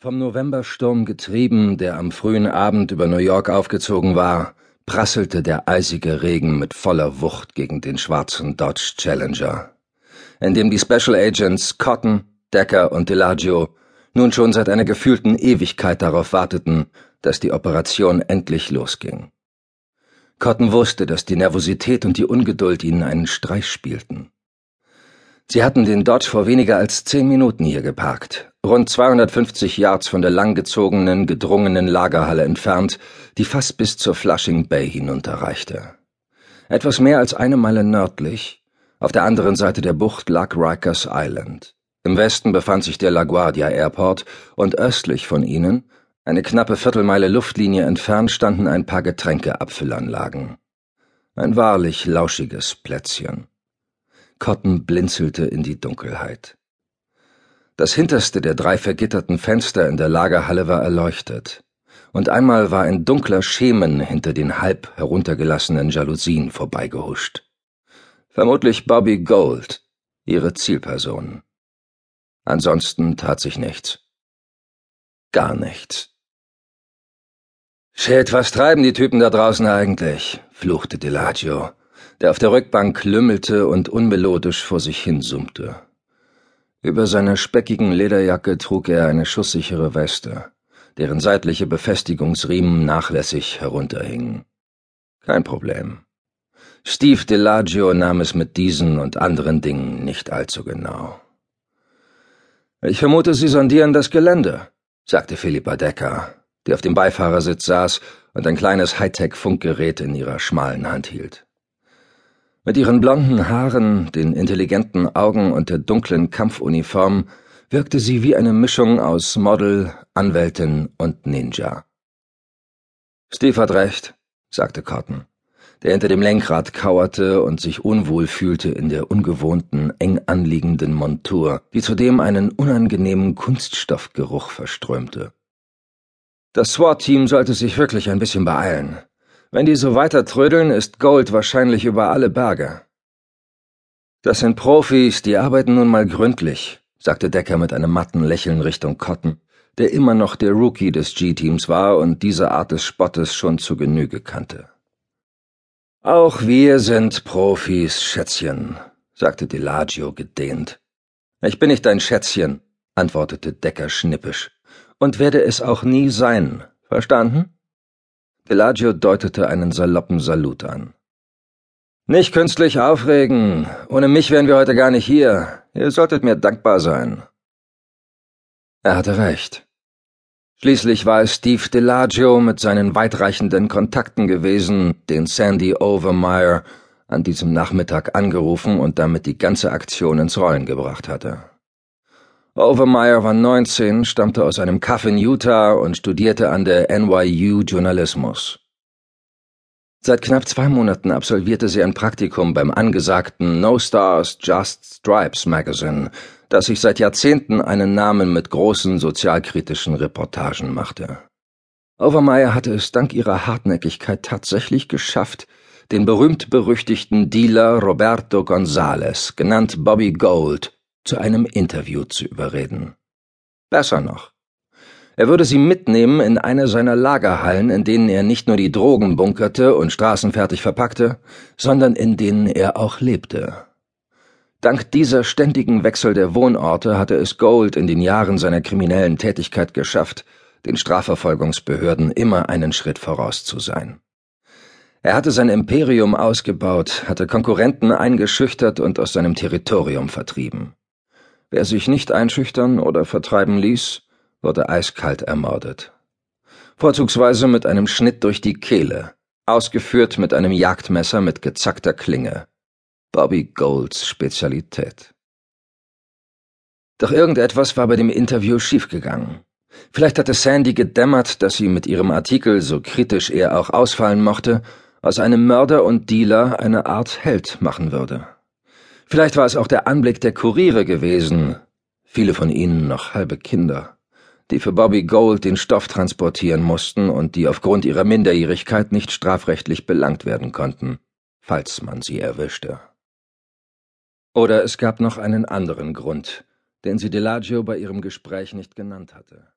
Vom Novembersturm getrieben, der am frühen Abend über New York aufgezogen war, prasselte der eisige Regen mit voller Wucht gegen den schwarzen Dodge Challenger, in dem die Special Agents Cotton, Decker und Delagio nun schon seit einer gefühlten Ewigkeit darauf warteten, dass die Operation endlich losging. Cotton wusste, dass die Nervosität und die Ungeduld ihnen einen Streich spielten. Sie hatten den Dodge vor weniger als zehn Minuten hier geparkt, rund 250 Yards von der langgezogenen, gedrungenen Lagerhalle entfernt, die fast bis zur Flushing Bay hinunterreichte. Etwas mehr als eine Meile nördlich, auf der anderen Seite der Bucht lag Rikers Island. Im Westen befand sich der LaGuardia Airport und östlich von ihnen, eine knappe Viertelmeile Luftlinie entfernt, standen ein paar Getränkeabfüllanlagen. Ein wahrlich lauschiges Plätzchen. Cotton blinzelte in die Dunkelheit. Das hinterste der drei vergitterten Fenster in der Lagerhalle war erleuchtet, und einmal war ein dunkler Schemen hinter den halb heruntergelassenen Jalousien vorbeigehuscht. Vermutlich Bobby Gold, ihre Zielperson. Ansonsten tat sich nichts. Gar nichts. Shit, was treiben die Typen da draußen eigentlich? fluchte Delagio der auf der Rückbank lümmelte und unmelodisch vor sich hin summte. Über seiner speckigen Lederjacke trug er eine schusssichere Weste, deren seitliche Befestigungsriemen nachlässig herunterhingen. Kein Problem. Steve Delagio nahm es mit diesen und anderen Dingen nicht allzu genau. Ich vermute, Sie sondieren das Gelände, sagte Philippa Decker, die auf dem Beifahrersitz saß und ein kleines Hightech-Funkgerät in ihrer schmalen Hand hielt. Mit ihren blonden Haaren, den intelligenten Augen und der dunklen Kampfuniform wirkte sie wie eine Mischung aus Model, Anwältin und Ninja. Steve hat recht, sagte Cotton, der hinter dem Lenkrad kauerte und sich unwohl fühlte in der ungewohnten, eng anliegenden Montur, die zudem einen unangenehmen Kunststoffgeruch verströmte. Das SWAT-Team sollte sich wirklich ein bisschen beeilen. Wenn die so weiter trödeln, ist Gold wahrscheinlich über alle Berge. Das sind Profis, die arbeiten nun mal gründlich, sagte Decker mit einem matten Lächeln Richtung Cotton, der immer noch der Rookie des G-Teams war und diese Art des Spottes schon zu Genüge kannte. Auch wir sind Profis, Schätzchen, sagte Delagio gedehnt. Ich bin nicht dein Schätzchen, antwortete Decker schnippisch, und werde es auch nie sein. Verstanden? Pelagio deutete einen saloppen Salut an. Nicht künstlich aufregen. Ohne mich wären wir heute gar nicht hier. Ihr solltet mir dankbar sein. Er hatte recht. Schließlich war es Steve Delagio mit seinen weitreichenden Kontakten gewesen, den Sandy Overmeyer an diesem Nachmittag angerufen und damit die ganze Aktion ins Rollen gebracht hatte. Overmeyer war 19, stammte aus einem Kaff in Utah und studierte an der NYU Journalismus. Seit knapp zwei Monaten absolvierte sie ein Praktikum beim angesagten No Stars, Just Stripes Magazine, das sich seit Jahrzehnten einen Namen mit großen sozialkritischen Reportagen machte. Overmeyer hatte es dank ihrer Hartnäckigkeit tatsächlich geschafft, den berühmt-berüchtigten Dealer Roberto Gonzales, genannt Bobby Gold, zu einem Interview zu überreden. Besser noch. Er würde sie mitnehmen in eine seiner Lagerhallen, in denen er nicht nur die Drogen bunkerte und straßenfertig verpackte, sondern in denen er auch lebte. Dank dieser ständigen Wechsel der Wohnorte hatte es Gold in den Jahren seiner kriminellen Tätigkeit geschafft, den Strafverfolgungsbehörden immer einen Schritt voraus zu sein. Er hatte sein Imperium ausgebaut, hatte Konkurrenten eingeschüchtert und aus seinem Territorium vertrieben. Wer sich nicht einschüchtern oder vertreiben ließ, wurde eiskalt ermordet. Vorzugsweise mit einem Schnitt durch die Kehle, ausgeführt mit einem Jagdmesser mit gezackter Klinge. Bobby Golds Spezialität. Doch irgendetwas war bei dem Interview schiefgegangen. Vielleicht hatte Sandy gedämmert, dass sie mit ihrem Artikel, so kritisch er auch ausfallen mochte, aus einem Mörder und Dealer eine Art Held machen würde. Vielleicht war es auch der Anblick der Kuriere gewesen, viele von ihnen noch halbe Kinder, die für Bobby Gold den Stoff transportieren mussten und die aufgrund ihrer Minderjährigkeit nicht strafrechtlich belangt werden konnten, falls man sie erwischte. Oder es gab noch einen anderen Grund, den sie Delagio bei ihrem Gespräch nicht genannt hatte.